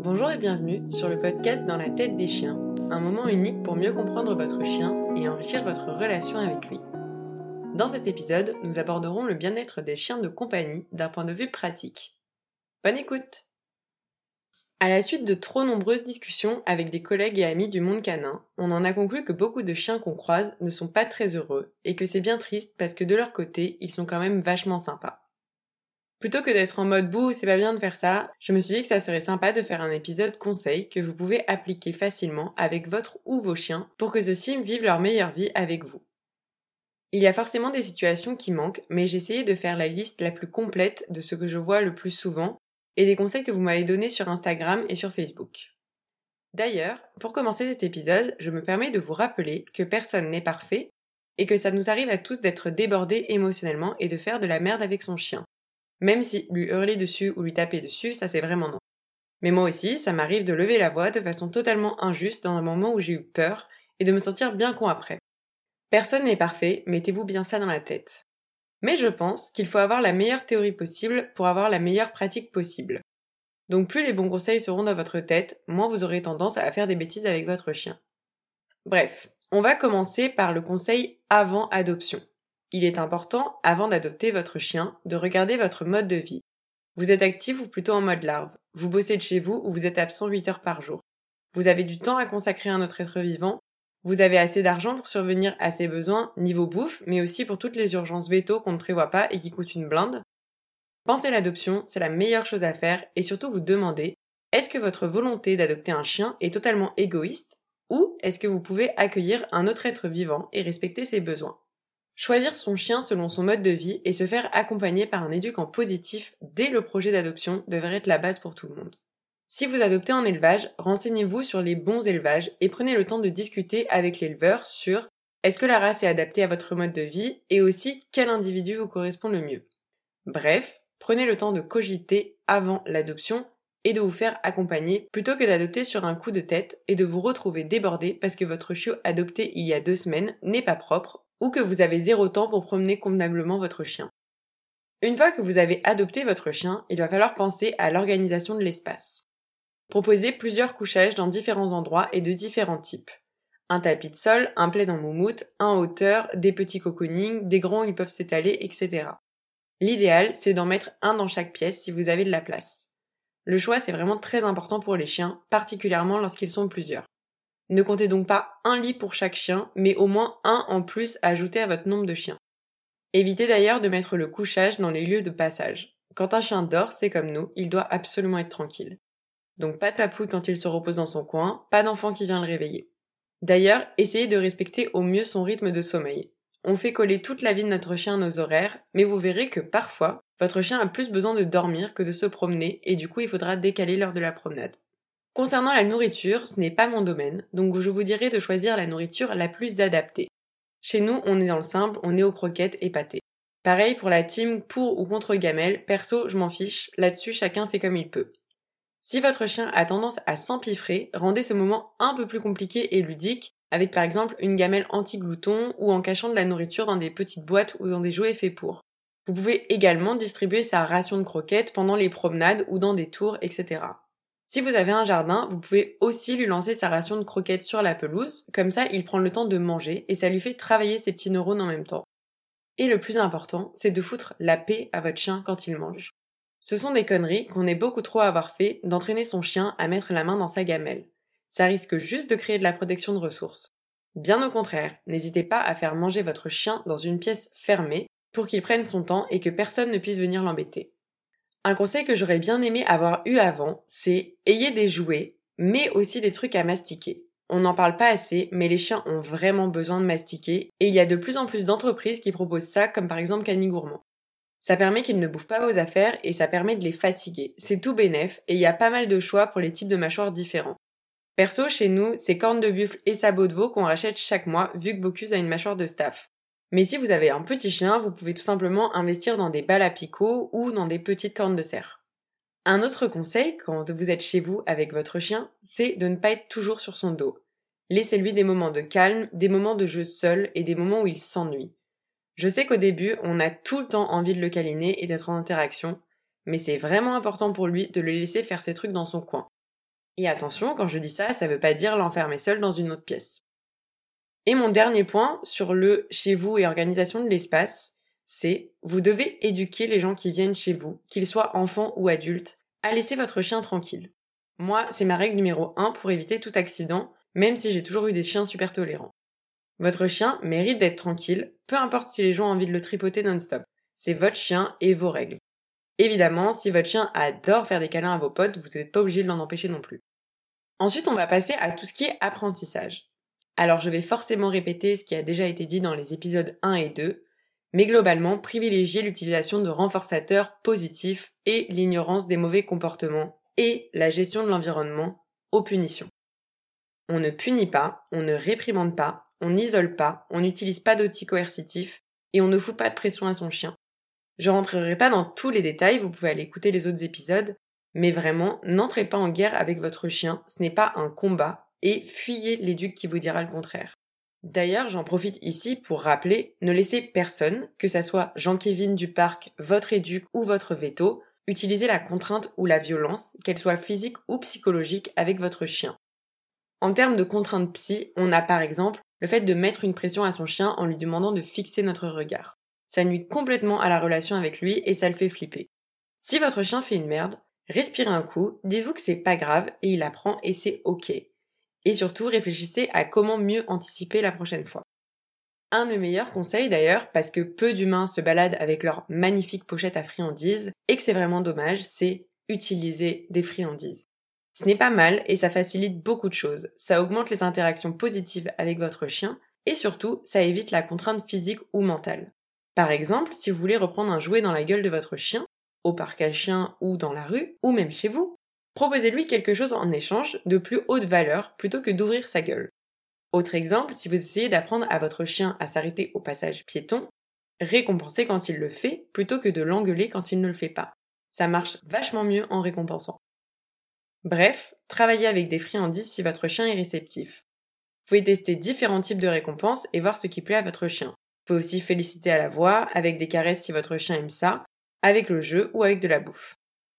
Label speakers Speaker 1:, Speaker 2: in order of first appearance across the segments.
Speaker 1: Bonjour et bienvenue sur le podcast Dans la tête des chiens, un moment unique pour mieux comprendre votre chien et enrichir votre relation avec lui. Dans cet épisode, nous aborderons le bien-être des chiens de compagnie d'un point de vue pratique. Bonne écoute À la suite de trop nombreuses discussions avec des collègues et amis du monde canin, on en a conclu que beaucoup de chiens qu'on croise ne sont pas très heureux et que c'est bien triste parce que de leur côté, ils sont quand même vachement sympas. Plutôt que d'être en mode bouh, c'est pas bien de faire ça, je me suis dit que ça serait sympa de faire un épisode conseil que vous pouvez appliquer facilement avec votre ou vos chiens pour que ceux-ci vivent leur meilleure vie avec vous. Il y a forcément des situations qui manquent, mais j'ai essayé de faire la liste la plus complète de ce que je vois le plus souvent et des conseils que vous m'avez donnés sur Instagram et sur Facebook. D'ailleurs, pour commencer cet épisode, je me permets de vous rappeler que personne n'est parfait et que ça nous arrive à tous d'être débordés émotionnellement et de faire de la merde avec son chien. Même si lui hurler dessus ou lui taper dessus, ça c'est vraiment non. Mais moi aussi, ça m'arrive de lever la voix de façon totalement injuste dans un moment où j'ai eu peur et de me sentir bien con après. Personne n'est parfait, mettez-vous bien ça dans la tête. Mais je pense qu'il faut avoir la meilleure théorie possible pour avoir la meilleure pratique possible. Donc plus les bons conseils seront dans votre tête, moins vous aurez tendance à faire des bêtises avec votre chien. Bref, on va commencer par le conseil avant adoption. Il est important, avant d'adopter votre chien, de regarder votre mode de vie. Vous êtes actif ou plutôt en mode larve? Vous bossez de chez vous ou vous êtes absent 8 heures par jour? Vous avez du temps à consacrer à un autre être vivant? Vous avez assez d'argent pour survenir à ses besoins niveau bouffe, mais aussi pour toutes les urgences veto qu'on ne prévoit pas et qui coûtent une blinde? Pensez l'adoption, c'est la meilleure chose à faire et surtout vous demandez est-ce que votre volonté d'adopter un chien est totalement égoïste ou est-ce que vous pouvez accueillir un autre être vivant et respecter ses besoins? Choisir son chien selon son mode de vie et se faire accompagner par un éducant positif dès le projet d'adoption devrait être la base pour tout le monde. Si vous adoptez en élevage, renseignez-vous sur les bons élevages et prenez le temps de discuter avec l'éleveur sur est-ce que la race est adaptée à votre mode de vie et aussi quel individu vous correspond le mieux. Bref, prenez le temps de cogiter avant l'adoption et de vous faire accompagner plutôt que d'adopter sur un coup de tête et de vous retrouver débordé parce que votre chiot adopté il y a deux semaines n'est pas propre ou que vous avez zéro temps pour promener convenablement votre chien. Une fois que vous avez adopté votre chien, il va falloir penser à l'organisation de l'espace. Proposez plusieurs couchages dans différents endroits et de différents types. Un tapis de sol, un plaid en moumoute, un hauteur, des petits cocooning, des grands où ils peuvent s'étaler, etc. L'idéal, c'est d'en mettre un dans chaque pièce si vous avez de la place. Le choix, c'est vraiment très important pour les chiens, particulièrement lorsqu'ils sont plusieurs. Ne comptez donc pas un lit pour chaque chien, mais au moins un en plus à ajouter à votre nombre de chiens. Évitez d'ailleurs de mettre le couchage dans les lieux de passage. Quand un chien dort, c'est comme nous, il doit absolument être tranquille. Donc pas de papouille quand il se repose dans son coin, pas d'enfant qui vient le réveiller. D'ailleurs, essayez de respecter au mieux son rythme de sommeil. On fait coller toute la vie de notre chien à nos horaires, mais vous verrez que parfois, votre chien a plus besoin de dormir que de se promener, et du coup il faudra décaler l'heure de la promenade. Concernant la nourriture, ce n'est pas mon domaine, donc je vous dirais de choisir la nourriture la plus adaptée. Chez nous, on est dans le simple, on est aux croquettes et pâtés. Pareil pour la team pour ou contre gamelle, perso, je m'en fiche, là-dessus chacun fait comme il peut. Si votre chien a tendance à s'empiffrer, rendez ce moment un peu plus compliqué et ludique, avec par exemple une gamelle anti-glouton ou en cachant de la nourriture dans des petites boîtes ou dans des jouets faits pour. Vous pouvez également distribuer sa ration de croquettes pendant les promenades ou dans des tours, etc. Si vous avez un jardin, vous pouvez aussi lui lancer sa ration de croquettes sur la pelouse, comme ça il prend le temps de manger et ça lui fait travailler ses petits neurones en même temps. Et le plus important, c'est de foutre la paix à votre chien quand il mange. Ce sont des conneries qu'on est beaucoup trop à avoir fait d'entraîner son chien à mettre la main dans sa gamelle. Ça risque juste de créer de la protection de ressources. Bien au contraire, n'hésitez pas à faire manger votre chien dans une pièce fermée pour qu'il prenne son temps et que personne ne puisse venir l'embêter. Un conseil que j'aurais bien aimé avoir eu avant, c'est ayez des jouets, mais aussi des trucs à mastiquer. On n'en parle pas assez, mais les chiens ont vraiment besoin de mastiquer, et il y a de plus en plus d'entreprises qui proposent ça, comme par exemple Cani Gourmand. Ça permet qu'ils ne bouffent pas vos affaires et ça permet de les fatiguer. C'est tout bénef et il y a pas mal de choix pour les types de mâchoires différents. Perso, chez nous, c'est cornes de buffle et sabots de veau qu'on rachète chaque mois vu que Bocuse a une mâchoire de staff. Mais si vous avez un petit chien, vous pouvez tout simplement investir dans des balles à picot ou dans des petites cornes de cerf. Un autre conseil quand vous êtes chez vous avec votre chien, c'est de ne pas être toujours sur son dos. Laissez-lui des moments de calme, des moments de jeu seul et des moments où il s'ennuie. Je sais qu'au début, on a tout le temps envie de le câliner et d'être en interaction, mais c'est vraiment important pour lui de le laisser faire ses trucs dans son coin. Et attention, quand je dis ça, ça veut pas dire l'enfermer seul dans une autre pièce. Et mon dernier point sur le chez vous et organisation de l'espace, c'est vous devez éduquer les gens qui viennent chez vous, qu'ils soient enfants ou adultes, à laisser votre chien tranquille. Moi, c'est ma règle numéro 1 pour éviter tout accident, même si j'ai toujours eu des chiens super tolérants. Votre chien mérite d'être tranquille, peu importe si les gens ont envie de le tripoter non-stop. C'est votre chien et vos règles. Évidemment, si votre chien adore faire des câlins à vos potes, vous n'êtes pas obligé de l'en empêcher non plus. Ensuite, on va passer à tout ce qui est apprentissage. Alors, je vais forcément répéter ce qui a déjà été dit dans les épisodes 1 et 2, mais globalement, privilégier l'utilisation de renforçateurs positifs et l'ignorance des mauvais comportements et la gestion de l'environnement aux punitions. On ne punit pas, on ne réprimande pas, on n'isole pas, on n'utilise pas d'outils coercitifs et on ne fout pas de pression à son chien. Je rentrerai pas dans tous les détails, vous pouvez aller écouter les autres épisodes, mais vraiment, n'entrez pas en guerre avec votre chien, ce n'est pas un combat, et fuyez l'éduc qui vous dira le contraire. D'ailleurs, j'en profite ici pour rappeler, ne laissez personne, que ça soit Jean-Kévin du parc, votre éduc ou votre veto, utiliser la contrainte ou la violence, qu'elle soit physique ou psychologique, avec votre chien. En termes de contrainte psy, on a par exemple le fait de mettre une pression à son chien en lui demandant de fixer notre regard. Ça nuit complètement à la relation avec lui et ça le fait flipper. Si votre chien fait une merde, respirez un coup, dites-vous que c'est pas grave et il apprend et c'est ok. Et surtout, réfléchissez à comment mieux anticiper la prochaine fois. Un de mes meilleurs conseils d'ailleurs, parce que peu d'humains se baladent avec leur magnifique pochette à friandises, et que c'est vraiment dommage, c'est utiliser des friandises. Ce n'est pas mal et ça facilite beaucoup de choses. Ça augmente les interactions positives avec votre chien et surtout, ça évite la contrainte physique ou mentale. Par exemple, si vous voulez reprendre un jouet dans la gueule de votre chien, au parc à chiens ou dans la rue, ou même chez vous, proposez-lui quelque chose en échange de plus haute valeur plutôt que d'ouvrir sa gueule. Autre exemple, si vous essayez d'apprendre à votre chien à s'arrêter au passage piéton, récompensez quand il le fait plutôt que de l'engueuler quand il ne le fait pas. Ça marche vachement mieux en récompensant. Bref, travaillez avec des friandises si votre chien est réceptif. Vous pouvez tester différents types de récompenses et voir ce qui plaît à votre chien. Vous pouvez aussi féliciter à la voix, avec des caresses si votre chien aime ça, avec le jeu ou avec de la bouffe.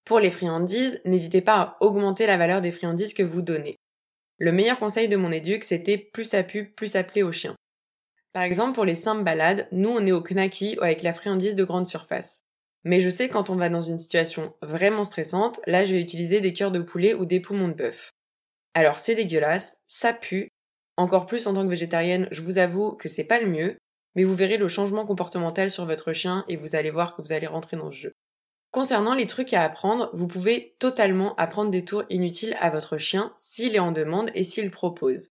Speaker 1: Pour les friandises, n'hésitez pas à augmenter la valeur des friandises que vous donnez. Le meilleur conseil de mon éduc, c'était plus ça pue, plus ça plaît au chien. Par exemple, pour les simples balades, nous on est au knacky avec la friandise de grande surface. Mais je sais quand on va dans une situation vraiment stressante, là je vais utiliser des cœurs de poulet ou des poumons de bœuf. Alors c'est dégueulasse, ça pue. Encore plus en tant que végétarienne, je vous avoue que c'est pas le mieux, mais vous verrez le changement comportemental sur votre chien et vous allez voir que vous allez rentrer dans ce jeu. Concernant les trucs à apprendre, vous pouvez totalement apprendre des tours inutiles à votre chien s'il est en demande et s'il propose.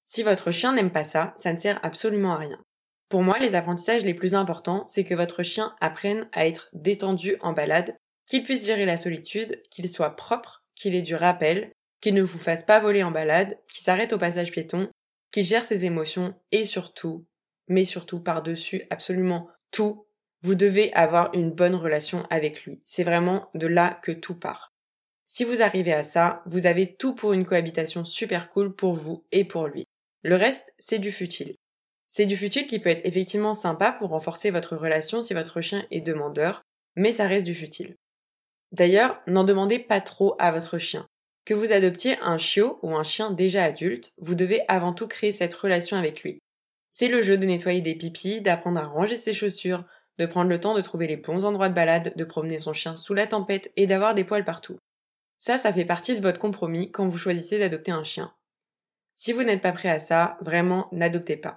Speaker 1: Si votre chien n'aime pas ça, ça ne sert absolument à rien. Pour moi, les apprentissages les plus importants, c'est que votre chien apprenne à être détendu en balade, qu'il puisse gérer la solitude, qu'il soit propre, qu'il ait du rappel, qu'il ne vous fasse pas voler en balade, qu'il s'arrête au passage piéton, qu'il gère ses émotions et surtout, mais surtout par-dessus absolument tout, vous devez avoir une bonne relation avec lui. C'est vraiment de là que tout part. Si vous arrivez à ça, vous avez tout pour une cohabitation super cool pour vous et pour lui. Le reste, c'est du futile. C'est du futile qui peut être effectivement sympa pour renforcer votre relation si votre chien est demandeur, mais ça reste du futile. D'ailleurs, n'en demandez pas trop à votre chien. Que vous adoptiez un chiot ou un chien déjà adulte, vous devez avant tout créer cette relation avec lui. C'est le jeu de nettoyer des pipis, d'apprendre à ranger ses chaussures, de prendre le temps de trouver les bons endroits de balade, de promener son chien sous la tempête et d'avoir des poils partout. Ça, ça fait partie de votre compromis quand vous choisissez d'adopter un chien. Si vous n'êtes pas prêt à ça, vraiment, n'adoptez pas.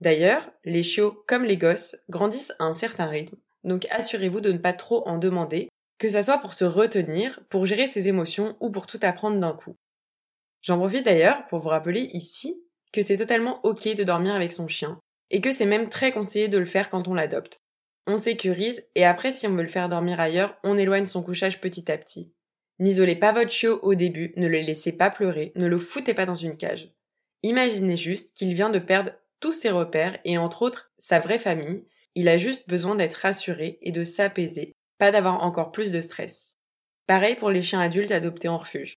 Speaker 1: D'ailleurs, les chiots, comme les gosses, grandissent à un certain rythme, donc assurez-vous de ne pas trop en demander, que ça soit pour se retenir, pour gérer ses émotions ou pour tout apprendre d'un coup. J'en profite d'ailleurs pour vous rappeler ici que c'est totalement ok de dormir avec son chien, et que c'est même très conseillé de le faire quand on l'adopte. On sécurise, et après si on veut le faire dormir ailleurs, on éloigne son couchage petit à petit. N'isolez pas votre chiot au début, ne le laissez pas pleurer, ne le foutez pas dans une cage. Imaginez juste qu'il vient de perdre tous ses repères et entre autres sa vraie famille, il a juste besoin d'être rassuré et de s'apaiser, pas d'avoir encore plus de stress. Pareil pour les chiens adultes adoptés en refuge.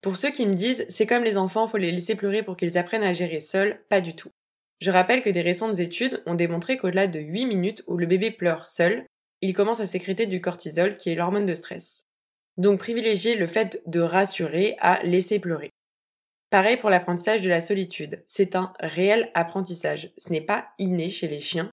Speaker 1: Pour ceux qui me disent c'est comme les enfants, faut les laisser pleurer pour qu'ils apprennent à gérer seuls, pas du tout. Je rappelle que des récentes études ont démontré qu'au-delà de 8 minutes où le bébé pleure seul, il commence à sécréter du cortisol qui est l'hormone de stress. Donc privilégiez le fait de rassurer à laisser pleurer. Pareil pour l'apprentissage de la solitude. C'est un réel apprentissage. Ce n'est pas inné chez les chiens.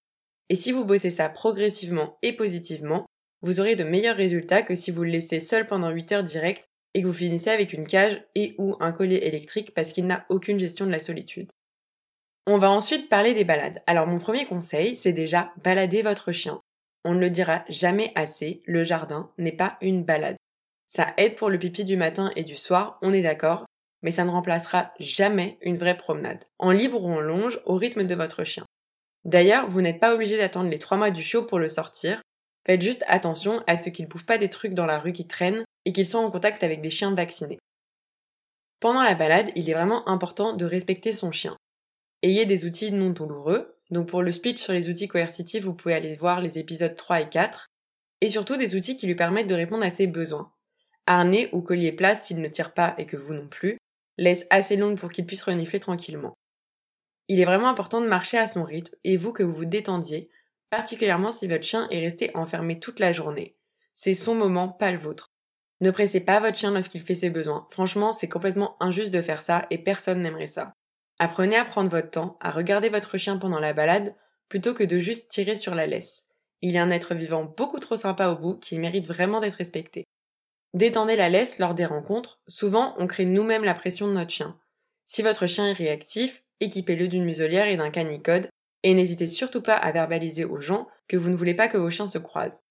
Speaker 1: Et si vous bossez ça progressivement et positivement, vous aurez de meilleurs résultats que si vous le laissez seul pendant 8 heures directes et que vous finissez avec une cage et ou un collier électrique parce qu'il n'a aucune gestion de la solitude. On va ensuite parler des balades. Alors mon premier conseil, c'est déjà balader votre chien. On ne le dira jamais assez, le jardin n'est pas une balade. Ça aide pour le pipi du matin et du soir, on est d'accord, mais ça ne remplacera jamais une vraie promenade, en libre ou en longe, au rythme de votre chien. D'ailleurs, vous n'êtes pas obligé d'attendre les trois mois du show pour le sortir. Faites juste attention à ce qu'il bouffe pas des trucs dans la rue qui traînent et qu'il soit en contact avec des chiens vaccinés. Pendant la balade, il est vraiment important de respecter son chien. Ayez des outils non douloureux. Donc pour le speech sur les outils coercitifs, vous pouvez aller voir les épisodes 3 et 4. Et surtout des outils qui lui permettent de répondre à ses besoins. Harnais ou collier plat s'il ne tire pas et que vous non plus. Laisse assez longue pour qu'il puisse renifler tranquillement. Il est vraiment important de marcher à son rythme et vous que vous vous détendiez, particulièrement si votre chien est resté enfermé toute la journée. C'est son moment, pas le vôtre. Ne pressez pas votre chien lorsqu'il fait ses besoins. Franchement, c'est complètement injuste de faire ça et personne n'aimerait ça. Apprenez à prendre votre temps, à regarder votre chien pendant la balade, plutôt que de juste tirer sur la laisse. Il est un être vivant beaucoup trop sympa au bout qui mérite vraiment d'être respecté. Détendez la laisse lors des rencontres, souvent on crée nous-mêmes la pression de notre chien. Si votre chien est réactif, équipez-le d'une muselière et d'un canicode, et n'hésitez surtout pas à verbaliser aux gens que vous ne voulez pas que vos chiens se croisent.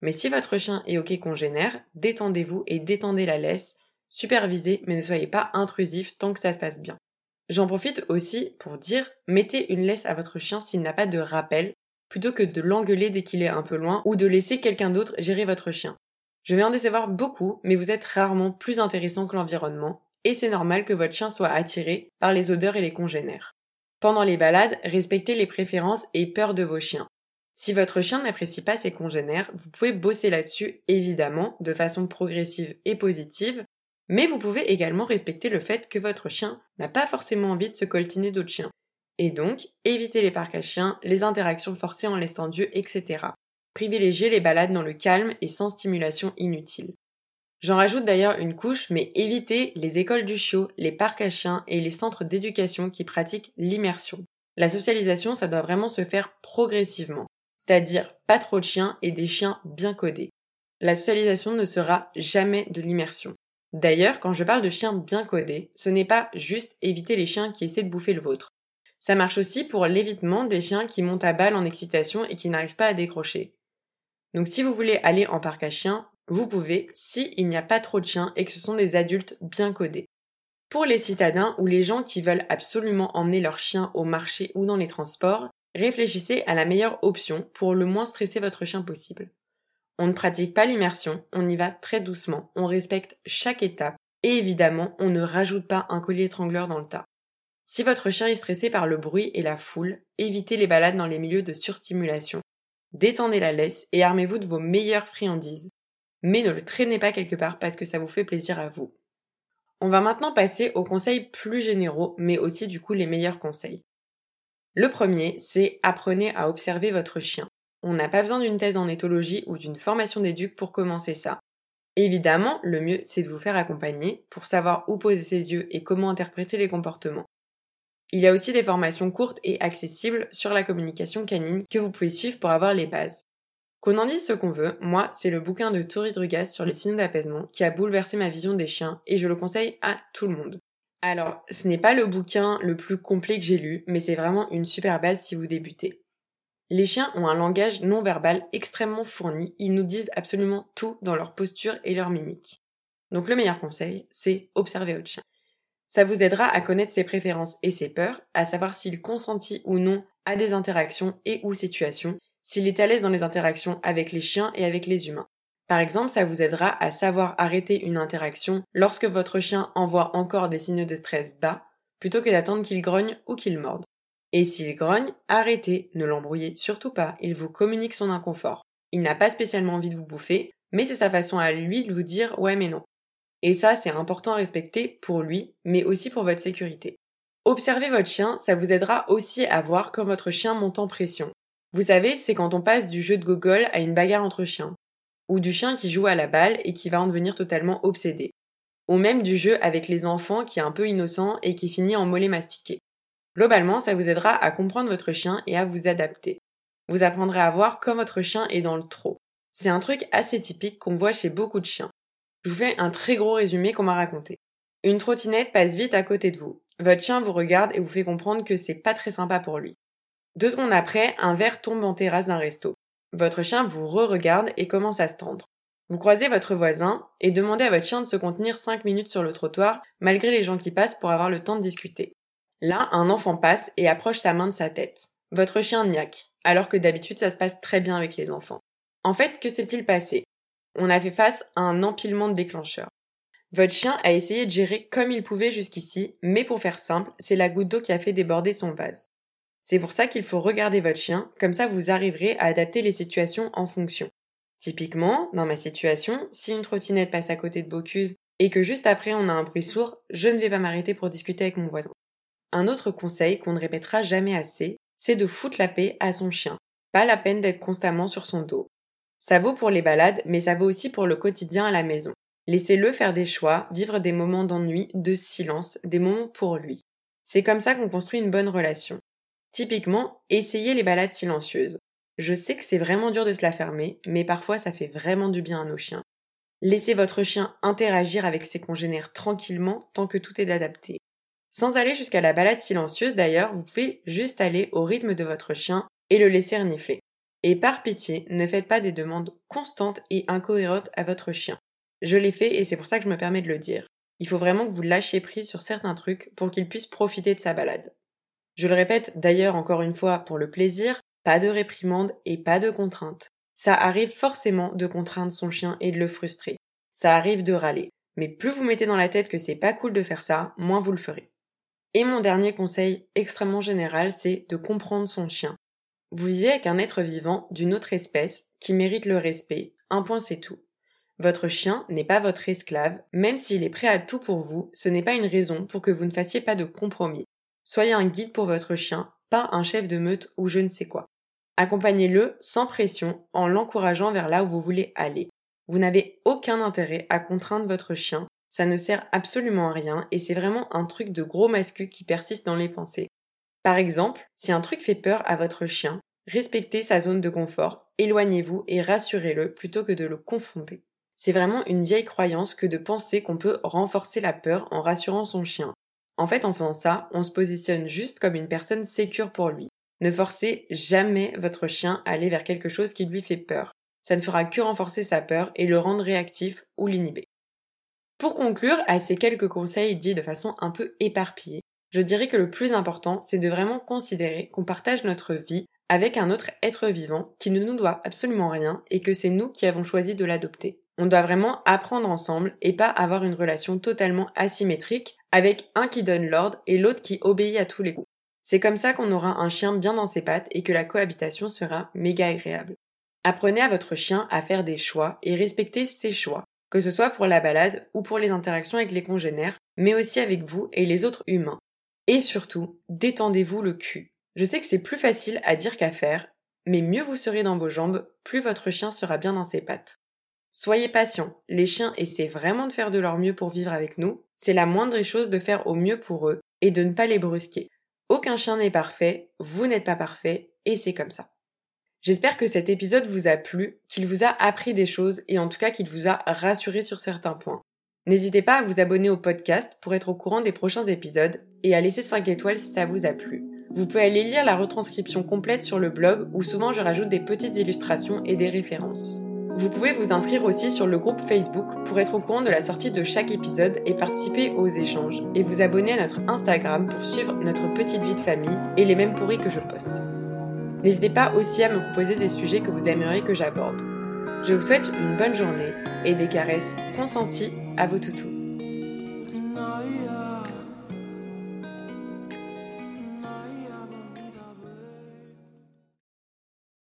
Speaker 1: Mais si votre chien est ok congénère, détendez-vous et détendez la laisse, supervisez mais ne soyez pas intrusif tant que ça se passe bien. J'en profite aussi pour dire mettez une laisse à votre chien s'il n'a pas de rappel, plutôt que de l'engueuler dès qu'il est un peu loin ou de laisser quelqu'un d'autre gérer votre chien. Je vais en décevoir beaucoup, mais vous êtes rarement plus intéressant que l'environnement, et c'est normal que votre chien soit attiré par les odeurs et les congénères. Pendant les balades, respectez les préférences et peurs de vos chiens. Si votre chien n'apprécie pas ses congénères, vous pouvez bosser là-dessus, évidemment, de façon progressive et positive, mais vous pouvez également respecter le fait que votre chien n'a pas forcément envie de se coltiner d'autres chiens. Et donc, évitez les parcs à chiens, les interactions forcées en laisse tendue, etc. Privilégiez les balades dans le calme et sans stimulation inutile. J'en rajoute d'ailleurs une couche, mais évitez les écoles du chiot, les parcs à chiens et les centres d'éducation qui pratiquent l'immersion. La socialisation, ça doit vraiment se faire progressivement, c'est-à-dire pas trop de chiens et des chiens bien codés. La socialisation ne sera jamais de l'immersion. D'ailleurs, quand je parle de chiens bien codés, ce n'est pas juste éviter les chiens qui essaient de bouffer le vôtre. Ça marche aussi pour l'évitement des chiens qui montent à balle en excitation et qui n'arrivent pas à décrocher. Donc si vous voulez aller en parc à chiens, vous pouvez si il n'y a pas trop de chiens et que ce sont des adultes bien codés. Pour les citadins ou les gens qui veulent absolument emmener leurs chiens au marché ou dans les transports, réfléchissez à la meilleure option pour le moins stresser votre chien possible. On ne pratique pas l'immersion, on y va très doucement, on respecte chaque étape et évidemment on ne rajoute pas un collier étrangleur dans le tas. Si votre chien est stressé par le bruit et la foule, évitez les balades dans les milieux de surstimulation. Détendez la laisse et armez-vous de vos meilleures friandises. Mais ne le traînez pas quelque part parce que ça vous fait plaisir à vous. On va maintenant passer aux conseils plus généraux, mais aussi du coup les meilleurs conseils. Le premier, c'est apprenez à observer votre chien. On n'a pas besoin d'une thèse en éthologie ou d'une formation d'éduc pour commencer ça. Évidemment, le mieux, c'est de vous faire accompagner pour savoir où poser ses yeux et comment interpréter les comportements. Il y a aussi des formations courtes et accessibles sur la communication canine que vous pouvez suivre pour avoir les bases. Qu'on en dise ce qu'on veut, moi, c'est le bouquin de Tori Drugas sur les signes d'apaisement qui a bouleversé ma vision des chiens et je le conseille à tout le monde. Alors, ce n'est pas le bouquin le plus complet que j'ai lu, mais c'est vraiment une super base si vous débutez. Les chiens ont un langage non verbal extrêmement fourni, ils nous disent absolument tout dans leur posture et leur mimique. Donc le meilleur conseil, c'est observer votre chien. Ça vous aidera à connaître ses préférences et ses peurs, à savoir s'il consentit ou non à des interactions et ou situations, s'il est à l'aise dans les interactions avec les chiens et avec les humains. Par exemple, ça vous aidera à savoir arrêter une interaction lorsque votre chien envoie encore des signes de stress bas, plutôt que d'attendre qu'il grogne ou qu'il morde. Et s'il grogne, arrêtez, ne l'embrouillez surtout pas, il vous communique son inconfort. Il n'a pas spécialement envie de vous bouffer, mais c'est sa façon à lui de vous dire ouais mais non. Et ça, c'est important à respecter pour lui, mais aussi pour votre sécurité. Observez votre chien, ça vous aidera aussi à voir quand votre chien monte en pression. Vous savez, c'est quand on passe du jeu de gogol à une bagarre entre chiens. ou du chien qui joue à la balle et qui va en devenir totalement obsédé, ou même du jeu avec les enfants qui est un peu innocent et qui finit en mollet mastiqué. Globalement, ça vous aidera à comprendre votre chien et à vous adapter. Vous apprendrez à voir quand votre chien est dans le trop. C'est un truc assez typique qu'on voit chez beaucoup de chiens. Je vous fais un très gros résumé qu'on m'a raconté. Une trottinette passe vite à côté de vous. Votre chien vous regarde et vous fait comprendre que c'est pas très sympa pour lui. Deux secondes après, un verre tombe en terrasse d'un resto. Votre chien vous re-regarde et commence à se tendre. Vous croisez votre voisin et demandez à votre chien de se contenir 5 minutes sur le trottoir malgré les gens qui passent pour avoir le temps de discuter. Là, un enfant passe et approche sa main de sa tête. Votre chien niaque, alors que d'habitude ça se passe très bien avec les enfants. En fait, que s'est-il passé? On a fait face à un empilement de déclencheurs. Votre chien a essayé de gérer comme il pouvait jusqu'ici, mais pour faire simple, c'est la goutte d'eau qui a fait déborder son vase. C'est pour ça qu'il faut regarder votre chien, comme ça vous arriverez à adapter les situations en fonction. Typiquement, dans ma situation, si une trottinette passe à côté de Bocuse et que juste après on a un bruit sourd, je ne vais pas m'arrêter pour discuter avec mon voisin. Un autre conseil qu'on ne répétera jamais assez, c'est de foutre la paix à son chien. Pas la peine d'être constamment sur son dos. Ça vaut pour les balades, mais ça vaut aussi pour le quotidien à la maison. Laissez-le faire des choix, vivre des moments d'ennui, de silence, des moments pour lui. C'est comme ça qu'on construit une bonne relation. Typiquement, essayez les balades silencieuses. Je sais que c'est vraiment dur de se la fermer, mais parfois ça fait vraiment du bien à nos chiens. Laissez votre chien interagir avec ses congénères tranquillement tant que tout est adapté. Sans aller jusqu'à la balade silencieuse d'ailleurs, vous pouvez juste aller au rythme de votre chien et le laisser renifler. Et par pitié, ne faites pas des demandes constantes et incohérentes à votre chien. Je l'ai fait et c'est pour ça que je me permets de le dire. Il faut vraiment que vous lâchiez prise sur certains trucs pour qu'il puisse profiter de sa balade. Je le répète d'ailleurs encore une fois pour le plaisir, pas de réprimande et pas de contrainte. Ça arrive forcément de contraindre son chien et de le frustrer. Ça arrive de râler. Mais plus vous mettez dans la tête que c'est pas cool de faire ça, moins vous le ferez. Et mon dernier conseil extrêmement général, c'est de comprendre son chien. Vous vivez avec un être vivant d'une autre espèce qui mérite le respect. Un point c'est tout. Votre chien n'est pas votre esclave, même s'il est prêt à tout pour vous, ce n'est pas une raison pour que vous ne fassiez pas de compromis. Soyez un guide pour votre chien, pas un chef de meute ou je ne sais quoi. Accompagnez-le sans pression en l'encourageant vers là où vous voulez aller. Vous n'avez aucun intérêt à contraindre votre chien, ça ne sert absolument à rien et c'est vraiment un truc de gros mascu qui persiste dans les pensées. Par exemple, si un truc fait peur à votre chien, respectez sa zone de confort, éloignez-vous et rassurez-le plutôt que de le confonder. C'est vraiment une vieille croyance que de penser qu'on peut renforcer la peur en rassurant son chien. En fait, en faisant ça, on se positionne juste comme une personne sécure pour lui. Ne forcez jamais votre chien à aller vers quelque chose qui lui fait peur. Ça ne fera que renforcer sa peur et le rendre réactif ou l'inhiber. Pour conclure à ces quelques conseils dits de façon un peu éparpillée, je dirais que le plus important, c'est de vraiment considérer qu'on partage notre vie avec un autre être vivant qui ne nous doit absolument rien et que c'est nous qui avons choisi de l'adopter. On doit vraiment apprendre ensemble et pas avoir une relation totalement asymétrique avec un qui donne l'ordre et l'autre qui obéit à tous les coups. C'est comme ça qu'on aura un chien bien dans ses pattes et que la cohabitation sera méga agréable. Apprenez à votre chien à faire des choix et respectez ses choix, que ce soit pour la balade ou pour les interactions avec les congénères, mais aussi avec vous et les autres humains. Et surtout, détendez-vous le cul. Je sais que c'est plus facile à dire qu'à faire, mais mieux vous serez dans vos jambes, plus votre chien sera bien dans ses pattes. Soyez patient, les chiens essaient vraiment de faire de leur mieux pour vivre avec nous, c'est la moindre chose de faire au mieux pour eux et de ne pas les brusquer. Aucun chien n'est parfait, vous n'êtes pas parfait, et c'est comme ça. J'espère que cet épisode vous a plu, qu'il vous a appris des choses et en tout cas qu'il vous a rassuré sur certains points. N'hésitez pas à vous abonner au podcast pour être au courant des prochains épisodes et à laisser 5 étoiles si ça vous a plu. Vous pouvez aller lire la retranscription complète sur le blog où souvent je rajoute des petites illustrations et des références. Vous pouvez vous inscrire aussi sur le groupe Facebook pour être au courant de la sortie de chaque épisode et participer aux échanges, et vous abonner à notre Instagram pour suivre notre petite vie de famille et les mêmes pourris que je poste. N'hésitez pas aussi à me proposer des sujets que vous aimeriez que j'aborde. Je vous souhaite une bonne journée et des caresses consenties à vos toutous.